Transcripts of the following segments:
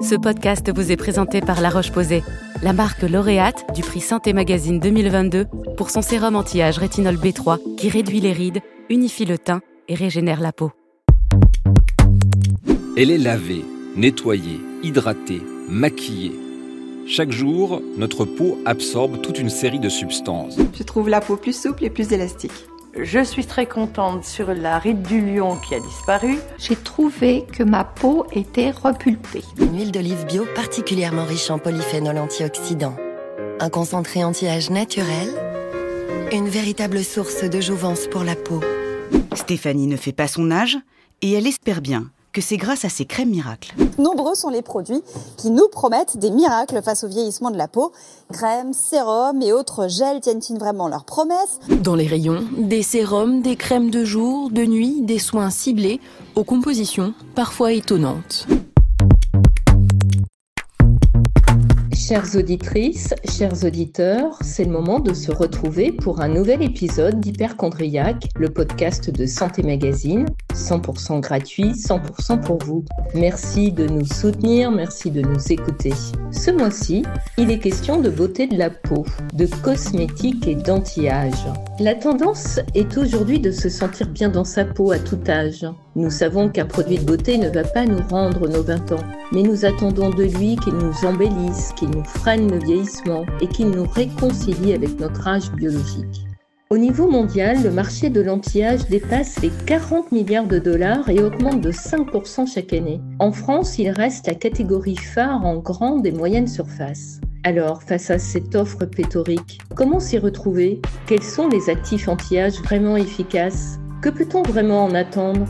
Ce podcast vous est présenté par La Roche-Posay, la marque lauréate du prix Santé Magazine 2022 pour son sérum anti-âge rétinol B3 qui réduit les rides, unifie le teint et régénère la peau. Elle est lavée, nettoyée, hydratée, maquillée. Chaque jour, notre peau absorbe toute une série de substances. Je trouve la peau plus souple et plus élastique. Je suis très contente sur la ride du lion qui a disparu. J'ai trouvé que ma peau était repulpée. Une huile d'olive bio particulièrement riche en polyphénol antioxydants. Un concentré anti-âge naturel. Une véritable source de jouvence pour la peau. Stéphanie ne fait pas son âge et elle espère bien que c'est grâce à ces crèmes miracles. Nombreux sont les produits qui nous promettent des miracles face au vieillissement de la peau. Crèmes, sérums et autres gels tiennent-ils vraiment leurs promesses? Dans les rayons, des sérums, des crèmes de jour, de nuit, des soins ciblés, aux compositions parfois étonnantes. Chères auditrices, chers auditeurs, c'est le moment de se retrouver pour un nouvel épisode d'Hyperchondriac, le podcast de Santé Magazine, 100% gratuit, 100% pour vous. Merci de nous soutenir, merci de nous écouter. Ce mois-ci, il est question de beauté de la peau, de cosmétiques et d'anti-âge. La tendance est aujourd'hui de se sentir bien dans sa peau à tout âge. Nous savons qu'un produit de beauté ne va pas nous rendre nos 20 ans, mais nous attendons de lui qu'il nous embellisse, qu'il nous freine le vieillissement et qu'il nous réconcilie avec notre âge biologique. Au niveau mondial, le marché de l'anti-âge dépasse les 40 milliards de dollars et augmente de 5% chaque année. En France, il reste la catégorie phare en grande et moyenne surface. Alors, face à cette offre pléthorique, comment s'y retrouver? Quels sont les actifs anti-âge vraiment efficaces? Que peut-on vraiment en attendre?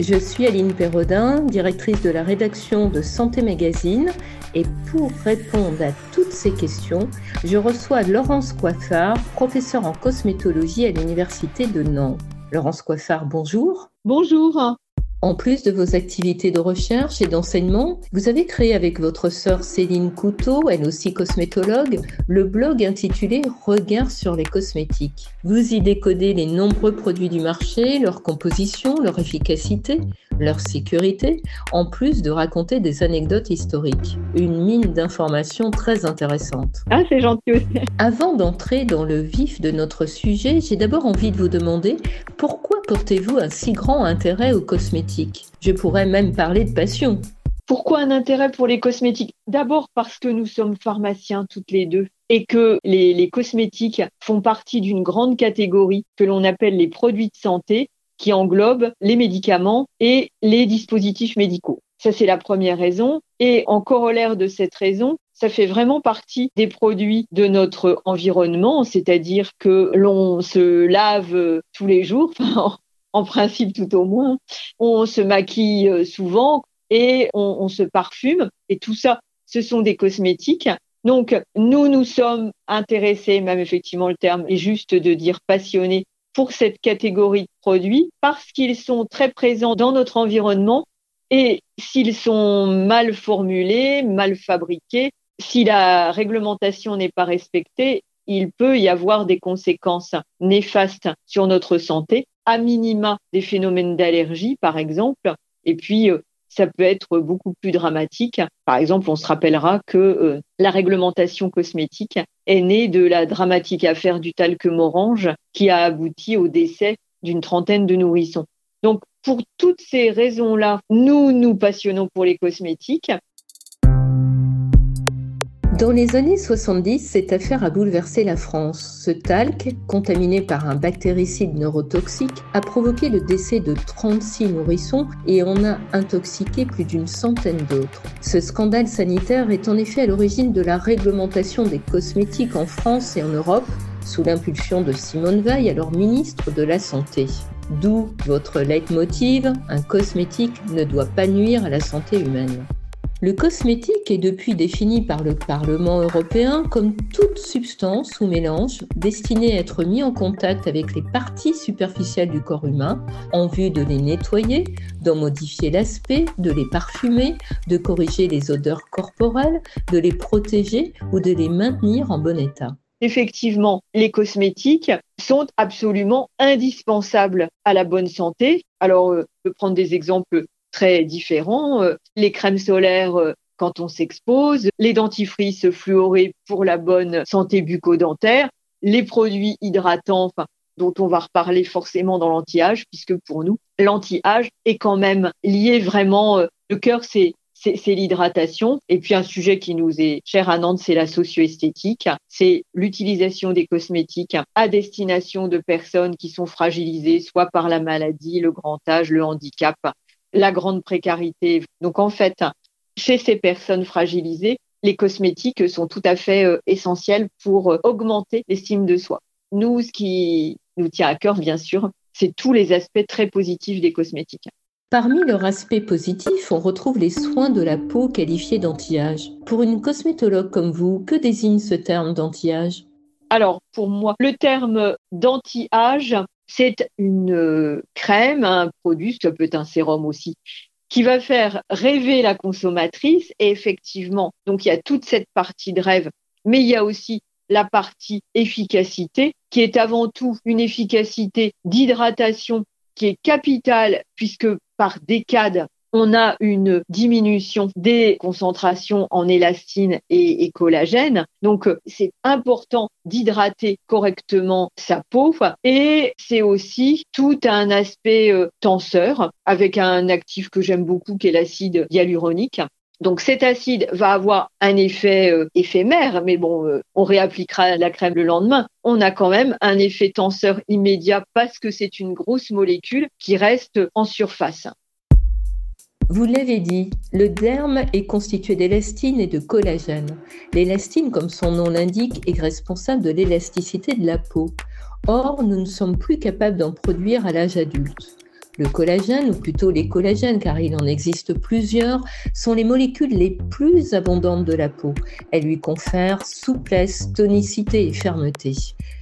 Je suis Aline Perrodin, directrice de la rédaction de Santé Magazine, et pour répondre à toutes ces questions, je reçois Laurence Coiffard, professeure en cosmétologie à l'Université de Nantes. Laurence Coiffard, bonjour. Bonjour. En plus de vos activités de recherche et d'enseignement, vous avez créé avec votre sœur Céline Couteau, elle aussi cosmétologue, le blog intitulé Regard sur les cosmétiques. Vous y décodez les nombreux produits du marché, leur composition, leur efficacité, leur sécurité, en plus de raconter des anecdotes historiques. Une mine d'informations très intéressante. Ah, c'est gentil aussi. Avant d'entrer dans le vif de notre sujet, j'ai d'abord envie de vous demander pourquoi portez-vous un si grand intérêt aux cosmétiques? Je pourrais même parler de passion. Pourquoi un intérêt pour les cosmétiques? D'abord parce que nous sommes pharmaciens toutes les deux et que les, cosmétiques font partie d'une grande catégorie que l'on appelle les produits de santé qui englobe les médicaments et les dispositifs médicaux. Ça, c'est la première raison. Et en corollaire de cette raison, ça fait vraiment partie des produits de notre environnement, c'est-à-dire que l'on se lave tous les jours, en principe tout au moins, on se maquille euh, souvent et on, on se parfume, et tout ça, ce sont des cosmétiques. Donc, nous, nous sommes intéressés, même effectivement le terme est juste de dire passionnés pour cette catégorie de produits parce qu'ils sont très présents dans notre environnement et s'ils sont mal formulés, mal fabriqués, si la réglementation n'est pas respectée, il peut y avoir des conséquences néfastes sur notre santé, à minima des phénomènes d'allergie par exemple, et puis euh, ça peut être beaucoup plus dramatique. Par exemple, on se rappellera que euh, la réglementation cosmétique est née de la dramatique affaire du talc orange qui a abouti au décès d'une trentaine de nourrissons. Donc, pour toutes ces raisons-là, nous nous passionnons pour les cosmétiques dans les années 70, cette affaire a bouleversé la France. Ce talc, contaminé par un bactéricide neurotoxique, a provoqué le décès de 36 nourrissons et en a intoxiqué plus d'une centaine d'autres. Ce scandale sanitaire est en effet à l'origine de la réglementation des cosmétiques en France et en Europe, sous l'impulsion de Simone Veil, alors ministre de la Santé. D'où votre leitmotiv, un cosmétique ne doit pas nuire à la santé humaine. Le cosmétique est depuis défini par le Parlement européen comme toute substance ou mélange destiné à être mis en contact avec les parties superficielles du corps humain en vue de les nettoyer, d'en modifier l'aspect, de les parfumer, de corriger les odeurs corporelles, de les protéger ou de les maintenir en bon état effectivement, les cosmétiques sont absolument indispensables à la bonne santé. Alors, euh, je peux prendre des exemples très différents. Les crèmes solaires quand on s'expose, les dentifrices fluorés pour la bonne santé bucco-dentaire, les produits hydratants, dont on va reparler forcément dans l'anti-âge, puisque pour nous, l'anti-âge est quand même lié vraiment, le cœur, c'est c'est l'hydratation. Et puis un sujet qui nous est cher à Nantes, c'est la socio-esthétique. C'est l'utilisation des cosmétiques à destination de personnes qui sont fragilisées, soit par la maladie, le grand âge, le handicap, la grande précarité. Donc en fait, chez ces personnes fragilisées, les cosmétiques sont tout à fait euh, essentiels pour euh, augmenter l'estime de soi. Nous, ce qui nous tient à cœur, bien sûr, c'est tous les aspects très positifs des cosmétiques. Parmi leurs aspects positifs, on retrouve les soins de la peau qualifiés d'anti-âge. Pour une cosmétologue comme vous, que désigne ce terme d'anti-âge? Alors, pour moi, le terme d'anti-âge, c'est une euh, crème, un produit, ça peut être un sérum aussi, qui va faire rêver la consommatrice. Et effectivement, donc il y a toute cette partie de rêve, mais il y a aussi la partie efficacité, qui est avant tout une efficacité d'hydratation qui est capitale puisque par décade, on a une diminution des concentrations en élastine et, collagène. Donc, c'est important d'hydrater correctement sa peau. Et c'est aussi tout un aspect euh, tenseur avec un actif que j'aime beaucoup qui est l'acide hyaluronique. Donc cet acide va avoir un effet euh, éphémère, mais bon, euh, on réappliquera la crème le lendemain. On a quand même un effet tenseur immédiat parce que c'est une grosse molécule qui reste en surface. Vous l'avez dit, le derme est constitué d'élastine et de collagène. L'élastine, comme son nom l'indique, est responsable de l'élasticité de la peau. Or, nous ne sommes plus capables d'en produire à l'âge adulte. Le collagène, ou plutôt les collagènes, car il en existe plusieurs, sont les molécules les plus abondantes de la peau. Elles lui confèrent souplesse, tonicité et fermeté.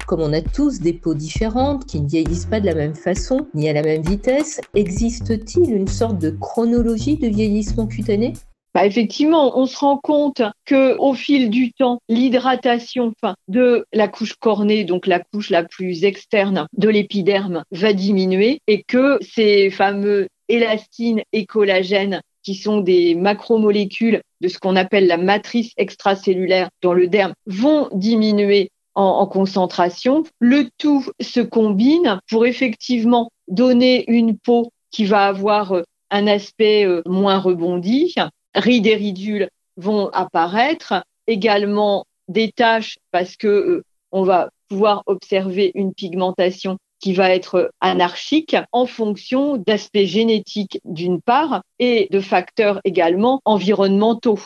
Comme on a tous des peaux différentes qui ne vieillissent pas de la même façon ni à la même vitesse, existe-t-il une sorte de chronologie de vieillissement cutané? Bah effectivement, on se rend compte que au fil du temps, l'hydratation de la couche cornée, donc la couche la plus externe de l'épiderme, va diminuer et que ces fameux élastines et collagènes qui sont des macromolécules de ce qu'on appelle la matrice extracellulaire dans le derme, vont diminuer en, en, concentration. Le tout se combine pour effectivement donner une peau qui va avoir euh, un aspect euh, moins rebondi, rides et ridules vont apparaître, également des taches parce que euh, on va pouvoir observer une pigmentation qui va être anarchique en fonction d'aspects génétiques d'une part et de facteurs également environnementaux.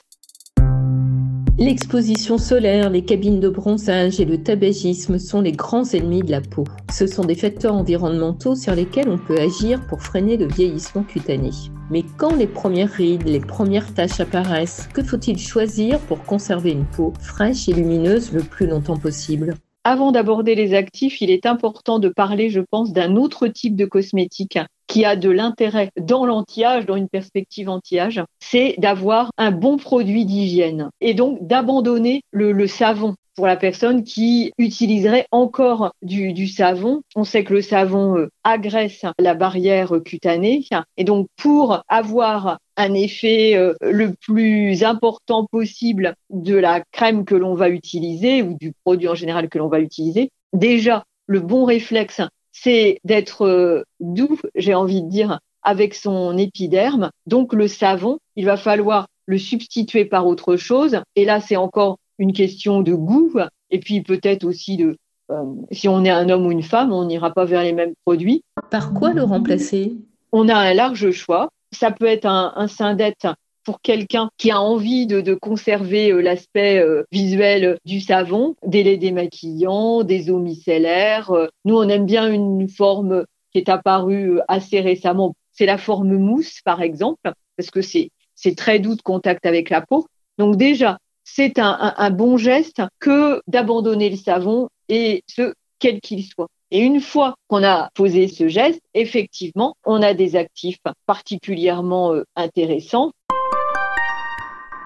L'exposition solaire, les cabines de bronzage et le tabagisme sont les grands ennemis de la peau. Ce sont des facteurs environnementaux sur lesquels on peut agir pour freiner le vieillissement cutané. Mais quand les premières rides, les premières taches apparaissent, que faut-il choisir pour conserver une peau fraîche et lumineuse le plus longtemps possible? Avant d'aborder les actifs, il est important de parler, je pense, d'un autre type de cosmétique qui a de l'intérêt dans l'anti-âge, dans une perspective anti-âge, c'est d'avoir un bon produit d'hygiène et donc d'abandonner le, savon pour la personne qui utiliserait encore du, savon. On sait que le savon euh, agresse la barrière cutanée et donc pour avoir un effet euh, le plus important possible de la crème que l'on va utiliser ou du produit en général que l'on va utiliser, déjà le bon réflexe, c'est d'être euh, doux, j'ai envie de dire, avec son épiderme. Donc le savon, il va falloir le substituer par autre chose. Et là, c'est encore une question de goût et puis peut-être aussi de euh, si on est un homme ou une femme, on n'ira pas vers les mêmes produits. Par quoi le remplacer? On a un large choix. Ça peut être un, un syndette pour quelqu'un qui a envie de, de conserver euh, l'aspect euh, visuel du savon, des laits démaquillants, des eaux micellaires. Nous, on aime bien une forme qui est apparue assez récemment. C'est la forme mousse, par exemple, parce que c'est très doux de contact avec la peau. Donc déjà, c'est un, bon geste que d'abandonner le savon et ce, quel qu'il soit. Et une fois qu'on a posé ce geste, effectivement, on a des actifs particulièrement euh, intéressants.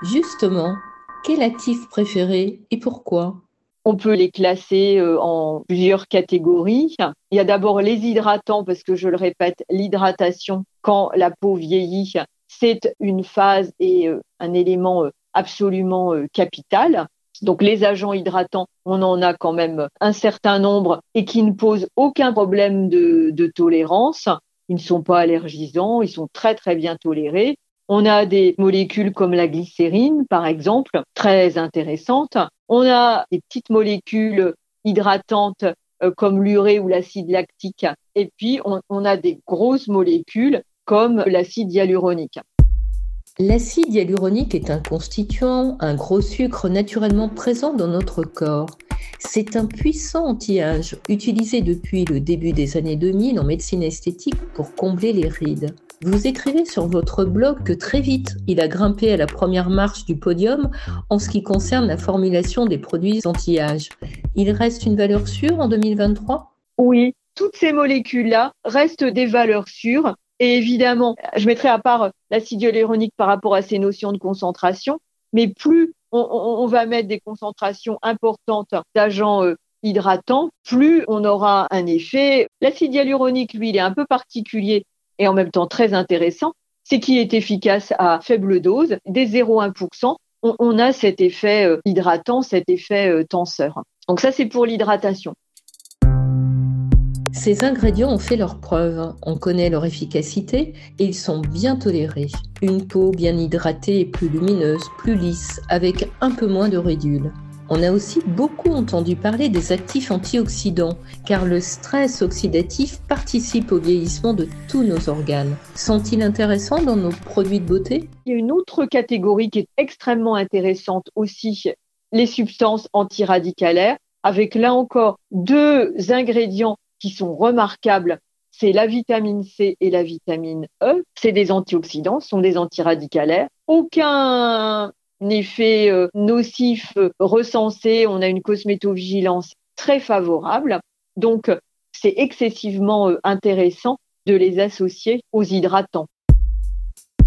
Justement, quel actif préféré et pourquoi? On peut les classer euh, en plusieurs catégories. Il y a d'abord les hydratants, parce que je le répète, l'hydratation, quand la peau vieillit, c'est une phase et euh, un élément absolument capital. Donc les agents hydratants, on en a quand même un certain nombre et qui ne posent aucun problème de, tolérance. Ils ne sont pas allergisants, ils sont très très bien tolérés. On a des molécules comme la glycérine, par exemple, très intéressantes. On a des petites molécules hydratantes euh, comme l'urée ou l'acide lactique. Et puis, on a des grosses molécules comme l'acide hyaluronique. L'acide hyaluronique est un constituant, un gros sucre naturellement présent dans notre corps. C'est un puissant anti-âge utilisé depuis le début des années 2000 en médecine esthétique pour combler les rides. Vous écrivez sur votre blog que très vite, il a grimpé à la première marche du podium en ce qui concerne la formulation des produits anti-âge. Il reste une valeur sûre en 2023 Oui, toutes ces molécules-là restent des valeurs sûres et évidemment, je mettrai à part l'acide hyaluronique par rapport à ces notions de concentration, mais plus on, va mettre des concentrations importantes d'agents euh, hydratants, plus on aura un effet. L'acide hyaluronique, lui, il est un peu particulier et en même temps très intéressant, c'est qu'il est efficace à faible dose, dès 0,1%. On, on a cet effet euh, hydratant, cet effet euh, tenseur. Donc ça, c'est pour l'hydratation. Ces ingrédients ont fait leurs preuves, on connaît leur efficacité et ils sont bien tolérés. Une peau bien hydratée et plus lumineuse, plus lisse, avec un peu moins de ridules. On a aussi beaucoup entendu parler des actifs antioxydants, car le stress oxydatif participe au vieillissement de tous nos organes. Sont-ils intéressants dans nos produits de beauté? Il y a une autre catégorie qui est extrêmement intéressante aussi, les substances antiradicalaires, avec là encore deux ingrédients qui sont remarquables, c'est la vitamine C et la vitamine E. C'est des antioxydants, sont des antiradicalaires. Aucun effet euh, nocif recensé. On a une cosmétovigilance très favorable. Donc, c'est excessivement euh, intéressant de les associer aux hydratants.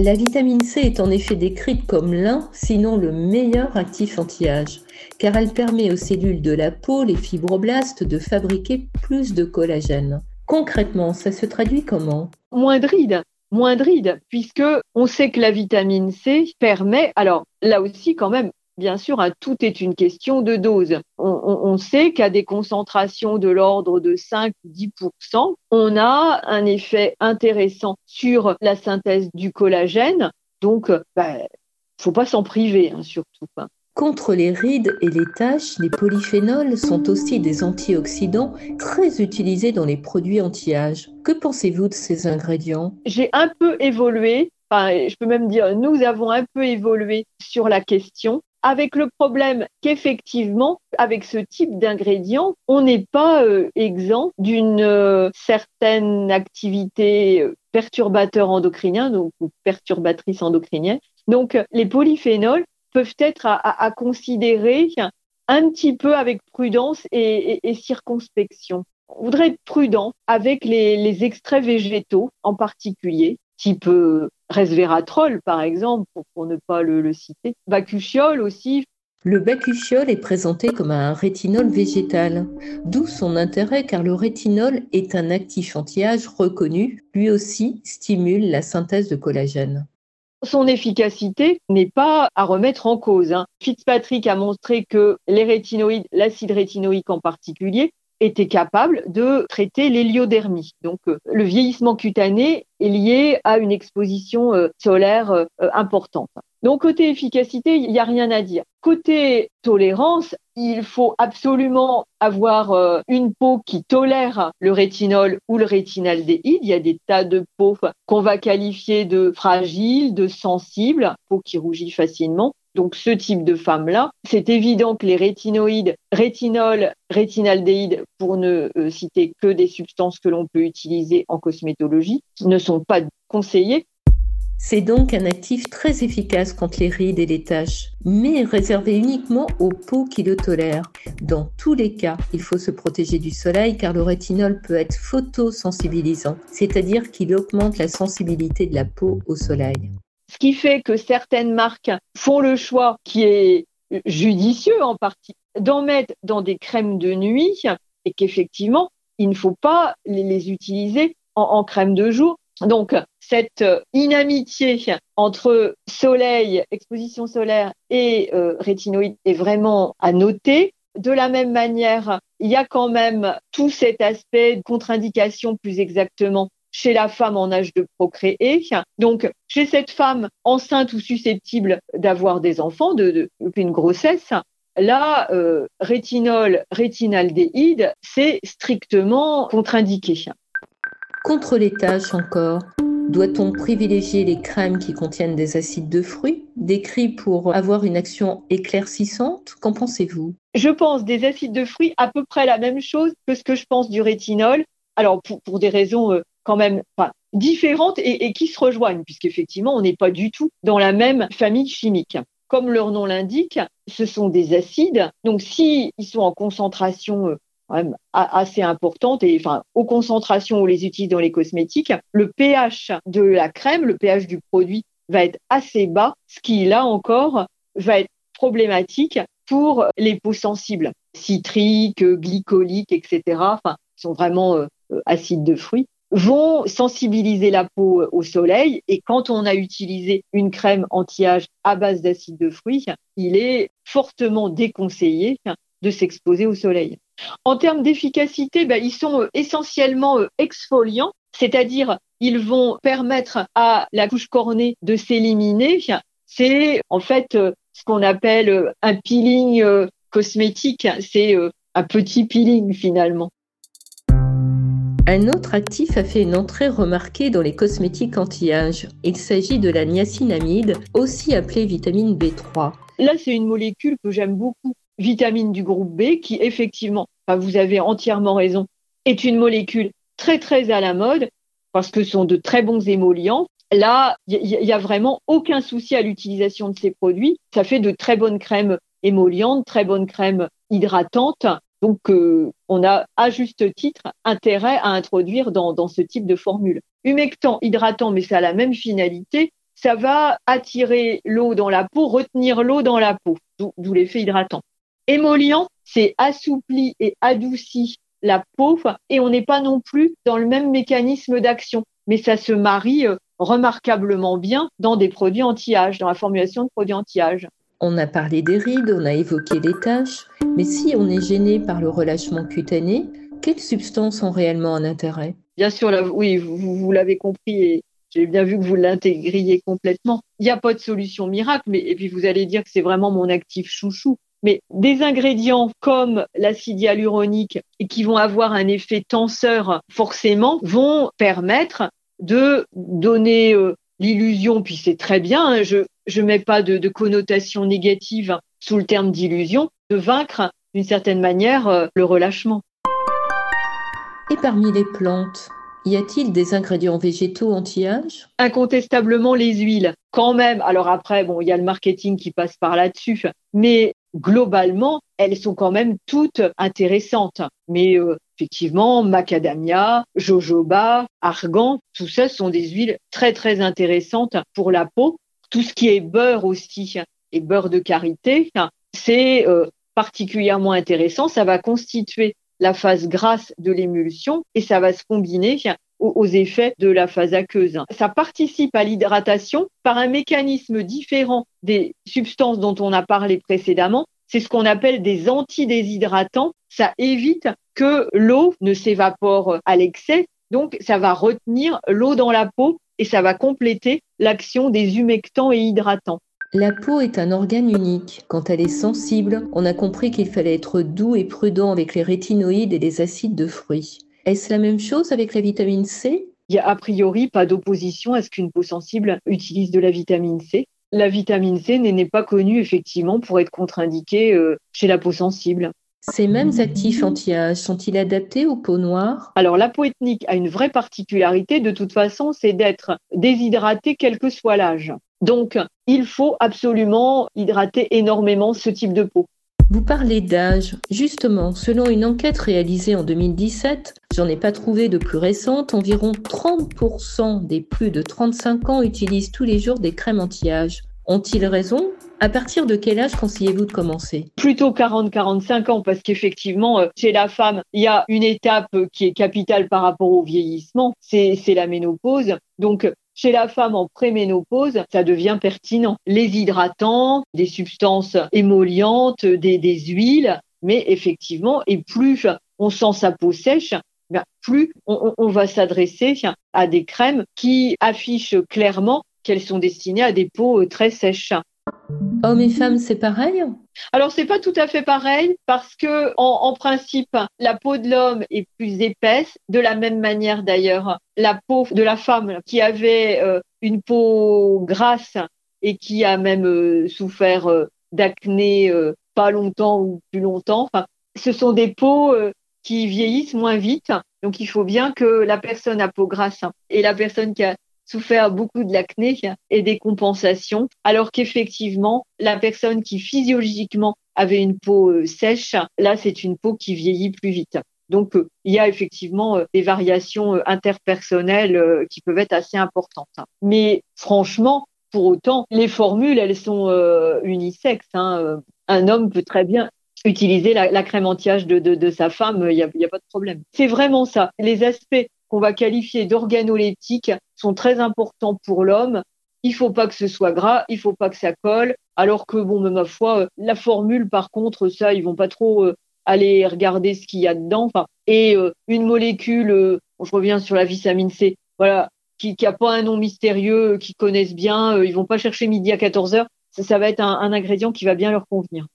La vitamine C est en effet décrite comme l'un, sinon le meilleur actif anti-âge, car elle permet aux cellules de la peau, les fibroblastes, de fabriquer plus de collagène. Concrètement, ça se traduit comment? Moins de rides, moins puisque on sait que la vitamine C permet, alors là aussi quand même, bien sûr, hein, tout est une question de dose. On, sait qu'à des concentrations de l'ordre de 5-10%, on a un effet intéressant sur la synthèse du collagène. Donc, il bah, ne faut pas s'en priver, hein, surtout. Hein. Contre les rides et les taches, les polyphénols sont aussi des antioxydants très utilisés dans les produits anti-âge. Que pensez-vous de ces ingrédients? J'ai un peu évolué, enfin, je peux même dire nous avons un peu évolué sur la question avec le problème qu'effectivement, avec ce type d'ingrédients, on n'est pas euh, exempt d'une euh, certaine activité euh, perturbateur endocrinien, donc ou perturbatrice endocrinienne. Donc, les polyphénols peuvent être à, considérer un petit peu avec prudence et, circonspection. On voudrait être prudent avec les extraits végétaux en particulier, type resveratrol, par exemple, pour, ne pas le, citer. Bacuchiol aussi. Le bacuchiol est présenté comme un rétinol végétal, d'où son intérêt car le rétinol est un actif anti-âge reconnu, lui aussi stimule la synthèse de collagène. Son efficacité n'est pas à remettre en cause. Hein. Fitzpatrick a montré que les rétinoïdes, l'acide rétinoïque en particulier, était capable de traiter l'héliodermie. Donc, euh, le vieillissement cutané est lié à une exposition euh, solaire euh, importante. Donc, côté efficacité, il n'y a rien à dire. Côté tolérance, il faut absolument avoir une peau qui tolère le rétinol ou le rétinaldéhyde. Il y a des tas de peaux qu'on va qualifier de fragiles, de sensibles, peau qui rougit facilement donc ce type de femme-là, c'est évident que les rétinoïdes, rétinol, rétinaldéhyde, pour ne euh, citer que des substances que l'on peut utiliser en cosmétologie, ne sont pas conseillés. C'est donc un actif très efficace contre les rides et les taches, mais réservé uniquement aux peaux qui le tolèrent. Dans tous les cas, il faut se protéger du soleil car le rétinol peut être photosensibilisant, c'est-à-dire qu'il augmente la sensibilité de la peau au soleil. Ce qui fait que certaines marques font le choix qui est judicieux en partie d'en mettre dans des crèmes de nuit et qu'effectivement, il ne faut pas les, utiliser en, crème de jour. Donc, cette inamitié entre soleil, exposition solaire et euh, rétinoïde est vraiment à noter. De la même manière, il y a quand même tout cet aspect de contre-indication plus exactement chez la femme en âge de procréer. Donc, chez cette femme enceinte ou susceptible d'avoir des enfants, de, une grossesse, là, euh, rétinol, rétinaldéhyde, c'est strictement contre-indiqué. Contre les taches encore, doit-on privilégier les crèmes qui contiennent des acides de fruits, décrits pour avoir une action éclaircissante? Qu'en pensez-vous? Je pense des acides de fruits à peu près la même chose que ce que je pense du rétinol. Alors, pour, des raisons euh, quand même différentes et, qui se rejoignent, puisqu'effectivement, on n'est pas du tout dans la même famille chimique. Comme leur nom l'indique, ce sont des acides. Donc, s'ils sont en concentration euh, assez importante et enfin aux concentrations où on les utilise dans les cosmétiques, le pH de la crème, le pH du produit va être assez bas, ce qui là encore va être problématique pour les peaux sensibles, citriques, glycoliques, etc. Enfin, sont vraiment euh, acides de fruits vont sensibiliser la peau au soleil et quand on a utilisé une crème anti-âge à base d'acide de fruits, il est fortement déconseillé de s'exposer au soleil. En termes d'efficacité, ben, ils sont euh, essentiellement euh, exfoliants, c'est-à-dire ils vont permettre à la couche cornée de s'éliminer. C'est en fait euh, ce qu'on appelle un peeling cosmétique, c'est un petit peeling finalement. Un autre actif a fait une entrée remarquée dans les cosmétiques anti-âge. Il s'agit de la niacinamide, aussi appelée vitamine B3. Là, c'est une molécule que j'aime beaucoup, vitamine du groupe B, qui effectivement, vous avez entièrement raison, est une molécule très très à la mode parce que ce sont de très bons émollients. Là, il n'y a vraiment aucun souci à l'utilisation de ces produits. Ça fait de très bonnes crèmes émollientes, très bonnes crèmes hydratantes. Donc, euh, on a à juste titre intérêt à introduire dans, ce type de formule. Humectant, hydratant, mais ça a la même finalité. Ça va attirer l'eau dans la peau, retenir l'eau dans la peau, d'où l'effet hydratant. Émollient, c'est assoupli et adouci la peau et on n'est pas non plus dans le même mécanisme d'action, mais ça se marie euh, remarquablement bien dans des produits anti-âge, dans la formulation de produits anti-âge. On a parlé des rides, on a évoqué les taches, mais si on est gêné par le relâchement cutané, quelles substances ont réellement un intérêt? Bien sûr, oui, vous, l'avez compris et j'ai bien vu que vous l'intégriez complètement. Il n'y a pas de solution miracle, mais et puis vous allez dire que c'est vraiment mon actif chouchou. Mais des ingrédients comme l'acide hyaluronique et qui vont avoir un effet tenseur forcément vont permettre de donner euh, l'illusion, puis c'est très bien, hein, je je mets pas de, connotation négative sous le terme d'illusion, de vaincre d'une certaine manière euh, le relâchement. Et parmi les plantes, y a-t-il des ingrédients végétaux anti-âge? Incontestablement les huiles. Quand même, alors après, bon, il y a le marketing qui passe par là-dessus, mais globalement, elles sont quand même toutes intéressantes. Mais euh, effectivement, macadamia, jojoba, argan, tout ça sont des huiles très très intéressantes pour la peau. Tout ce qui est beurre aussi et beurre de karité, c'est euh, particulièrement intéressant. Ça va constituer la phase grasse de l'émulsion et ça va se combiner aux effets de la phase aqueuse. Ça participe à l'hydratation par un mécanisme différent des substances dont on a parlé précédemment. C'est ce qu'on appelle des antidéshydratants. Ça évite que l'eau ne s'évapore à l'excès. Donc, ça va retenir l'eau dans la peau et ça va compléter l'action des humectants et hydratants. La peau est un organe unique. Quand elle est sensible, on a compris qu'il fallait être doux et prudent avec les rétinoïdes et les acides de fruits. Est-ce la même chose avec la vitamine C? Il n'y a a priori pas d'opposition à ce qu'une peau sensible utilise de la vitamine C. La vitamine C n'est pas connue effectivement pour être contre-indiquée euh, chez la peau sensible. Ces mêmes actifs anti-âge sont-ils adaptés aux peaux noires? Alors la peau ethnique a une vraie particularité de toute façon, c'est d'être déshydratée quel que soit l'âge. Donc il faut absolument hydrater énormément ce type de peau. Vous parlez d'âge. Justement, selon une enquête réalisée en 2017, j'en ai pas trouvé de plus récente, environ 30% des plus de 35 ans utilisent tous les jours des crèmes anti-âge. Ont-ils raison? À partir de quel âge conseillez-vous de commencer? Plutôt 40-45 ans, parce qu'effectivement, euh, chez la femme, il y a une étape qui est capitale par rapport au vieillissement, c'est la ménopause. Donc, chez la femme en préménopause, ça devient pertinent. Les hydratants, des substances émollientes, des, huiles, mais effectivement, et plus on sent sa peau sèche, ben, plus on, on va s'adresser à des crèmes qui affichent clairement qu'elles sont destinées à des peaux très sèches. Hommes et femmes, c'est pareil? Alors, c'est pas tout à fait pareil parce que, en, principe, la peau de l'homme est plus épaisse. De la même manière, d'ailleurs, la peau de la femme qui avait euh, une peau grasse et qui a même euh, souffert euh, d'acné pas longtemps ou plus longtemps, ce sont des peaux qui vieillissent moins vite. Donc, il faut bien que la personne à peau grasse et la personne qui a souffert beaucoup de l'acné et des compensations, alors qu'effectivement, la personne qui physiologiquement avait une peau euh, sèche, là, c'est une peau qui vieillit plus vite. Donc, euh, il y a effectivement euh, des variations interpersonnelles qui peuvent être assez importantes. Mais franchement, pour autant, les formules, elles sont unisexes. Hein. Un homme peut très bien utiliser la, crème anti-âge de, sa femme, il n'y a, pas de problème. C'est vraiment ça. Les aspects qu'on va qualifier d'organoleptiques sont très importants pour l'homme. Il faut pas que ce soit gras, il faut pas que ça colle. Alors que bon, ma foi, euh, la formule, par contre, ça, ils vont pas trop euh, aller regarder ce qu'il y a dedans. Et euh, une molécule, je reviens sur la vitamine C, voilà, qui, qui a pas un nom mystérieux, qui connaissent bien, ils vont pas chercher midi à 14 heures. Ça, va être un ingrédient qui va bien leur convenir.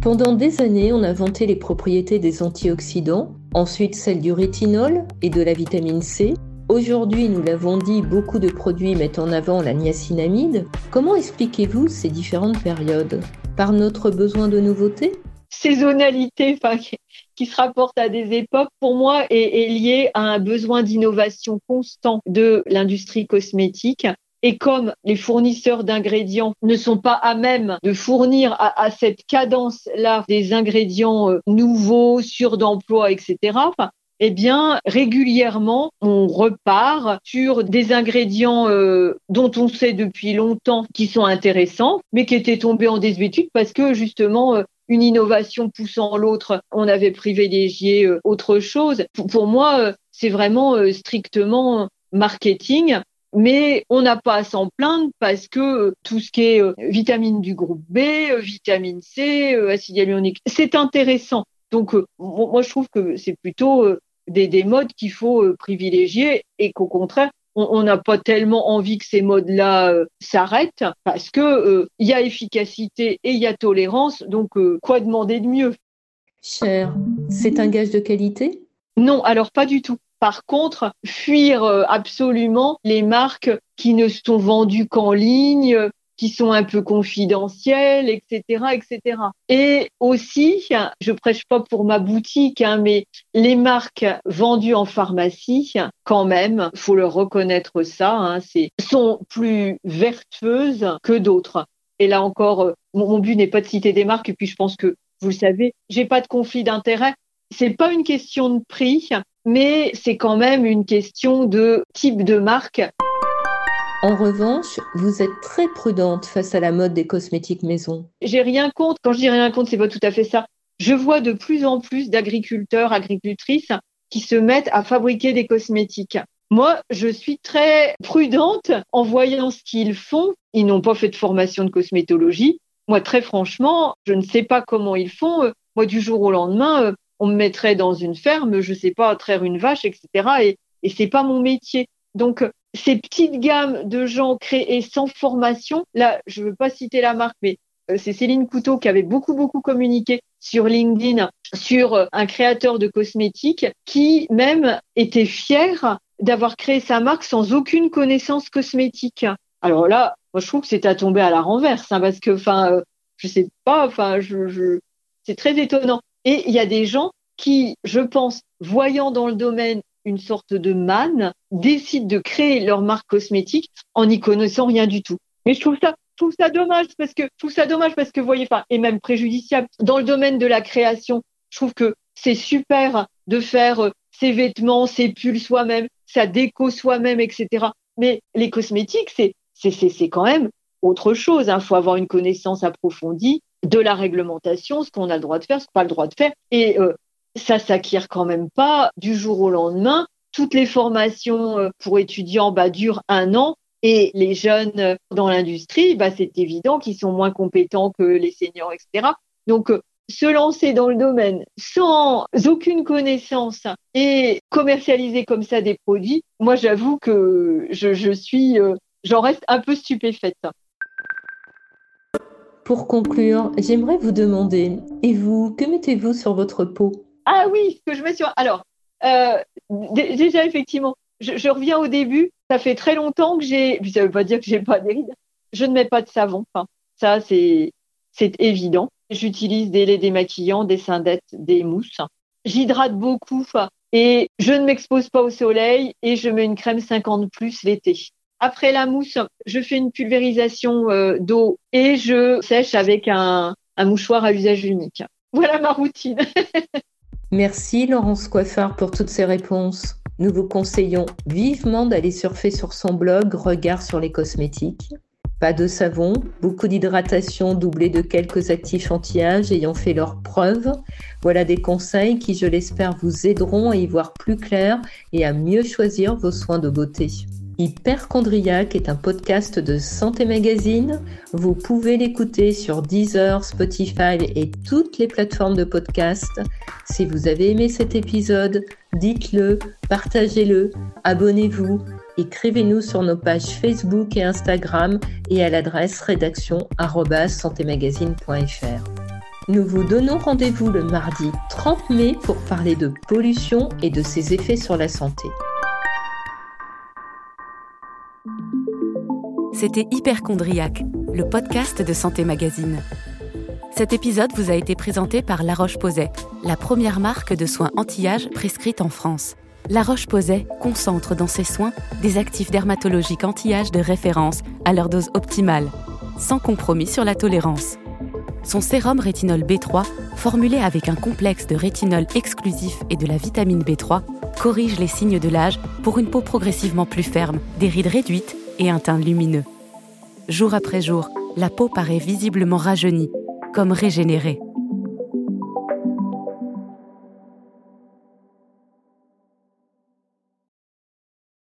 Pendant des années, on a vanté les propriétés des antioxydants, ensuite celles du rétinol et de la vitamine C. Aujourd'hui, nous l'avons dit, beaucoup de produits mettent en avant la niacinamide. Comment expliquez-vous ces différentes périodes? Par notre besoin de nouveauté Saisonnalité, qui se rapporte à des époques, pour moi, est liée à un besoin d'innovation constant de l'industrie cosmétique et comme les fournisseurs d'ingrédients ne sont pas à même de fournir à, cette cadence-là des ingrédients euh, nouveaux, sûrs d'emploi, etc., eh bien, régulièrement, on repart sur des ingrédients euh, dont on sait depuis longtemps qui sont intéressants, mais qui étaient tombés en désuétude parce que justement, euh, une innovation poussant l'autre, on avait privilégié autre chose. pour moi, c'est vraiment strictement marketing mais on n'a pas à s'en plaindre parce que tout ce qui est euh, vitamine du groupe B, euh, vitamine C, euh, acide hyaluronique, c'est intéressant. Donc moi je trouve que c'est plutôt des, modes qu'il faut privilégier et qu'au contraire on n'a pas tellement envie que ces modes-là s'arrêtent parce que il y a efficacité et il y a tolérance. Donc quoi demander de mieux? Cher, c'est un gage de qualité? Non, alors pas du tout. Par contre, fuir euh, absolument les marques qui ne sont vendues qu'en ligne, qui sont un peu confidentielles, etc., etc. Et aussi, je prêche pas pour ma boutique, hein, mais les marques vendues en pharmacie, quand même, faut leur reconnaître ça, hein, c'est sont plus vertueuses que d'autres. Et là encore, euh, mon, mon but n'est pas de citer des marques, et puis je pense que vous le savez, j'ai pas de conflit d'intérêt. C'est pas une question de prix, mais c'est quand même une question de type de marque. En revanche, vous êtes très prudente face à la mode des cosmétiques maison. J'ai rien contre. Quand je dis rien contre, c'est pas tout à fait ça. Je vois de plus en plus d'agriculteurs, agricultrices qui se mettent à fabriquer des cosmétiques. Moi, je suis très prudente en voyant ce qu'ils font. Ils n'ont pas fait de formation de cosmétologie. Moi, très franchement, je ne sais pas comment ils font. Moi, du jour au lendemain, on me mettrait dans une ferme, je sais pas, traire une vache, etc. Et, et c'est pas mon métier. Donc, ces petites gammes de gens créés sans formation, là, je veux pas citer la marque, mais euh, c'est Céline Couteau qui avait beaucoup, beaucoup communiqué sur LinkedIn sur euh, un créateur de cosmétiques qui même était fier d'avoir créé sa marque sans aucune connaissance cosmétique. Alors là, moi, je trouve que c'est à tomber à la renverse, hein, parce que, enfin, euh, je sais pas, enfin, je, je... c'est très étonnant. Et il y a des gens qui, je pense, voyant dans le domaine une sorte de manne, décident de créer leur marque cosmétique en n'y connaissant rien du tout. Mais je trouve ça, trouve ça dommage parce que, je trouve ça dommage parce que, voyez, enfin, et même préjudiciable. Dans le domaine de la création, je trouve que c'est super de faire euh, ses vêtements, ses pulls soi-même, sa déco soi-même, etc. Mais les cosmétiques, c'est, c'est, c'est, c'est quand même autre chose. Il hein. faut avoir une connaissance approfondie de la réglementation, ce qu'on a le droit de faire, ce qu'on n'a pas le droit de faire. Et euh, ça s'acquiert quand même pas du jour au lendemain. Toutes les formations euh, pour étudiants bah, durent un an et les jeunes euh, dans l'industrie, bah, c'est évident qu'ils sont moins compétents que les seniors, etc. Donc, se lancer dans le domaine sans aucune connaissance et commercialiser comme ça des produits, moi j'avoue que je, je suis, j'en reste un peu stupéfaite. Pour conclure, j'aimerais vous demander, et vous, que mettez-vous sur votre peau? Ah oui, que je mets sur... Alors, euh, déjà, effectivement, je, reviens au début. Ça fait très longtemps que j'ai... Ça ne veut pas dire que j'ai pas des. Je ne mets pas de savon. Ça, c'est évident. J'utilise des laits démaquillants, des syndettes, des mousses. J'hydrate beaucoup et je ne m'expose pas au soleil et je mets une crème 50 plus l'été. Après la mousse, je fais une pulvérisation euh, d'eau et je sèche avec un, mouchoir à usage unique. Voilà ma routine. Merci Laurence Coiffard pour toutes ces réponses. Nous vous conseillons vivement d'aller surfer sur son blog Regard sur les cosmétiques. Pas de savon, beaucoup d'hydratation doublée de quelques actifs anti-âge ayant fait leurs preuves. Voilà des conseils qui, je l'espère, vous aideront à y voir plus clair et à mieux choisir vos soins de beauté. Hyperchondriac est un podcast de Santé Magazine. Vous pouvez l'écouter sur Deezer, Spotify et toutes les plateformes de podcast. Si vous avez aimé cet épisode, dites-le, partagez-le, abonnez-vous, écrivez-nous sur nos pages Facebook et Instagram et à l'adresse rédaction Nous vous donnons rendez-vous le mardi 30 mai pour parler de pollution et de ses effets sur la santé. C'était Hyperchondriac, le podcast de Santé Magazine. Cet épisode vous a été présenté par La Roche-Posay, la première marque de soins anti-âge prescrite en France. La Roche-Posay concentre dans ses soins des actifs dermatologiques anti-âge de référence à leur dose optimale, sans compromis sur la tolérance. Son sérum rétinol B3, formulé avec un complexe de rétinol exclusif et de la vitamine B3, corrige les signes de l'âge pour une peau progressivement plus ferme, des rides réduites et un teint lumineux. Jour après jour, la peau paraît visiblement rajeunie, comme régénérée.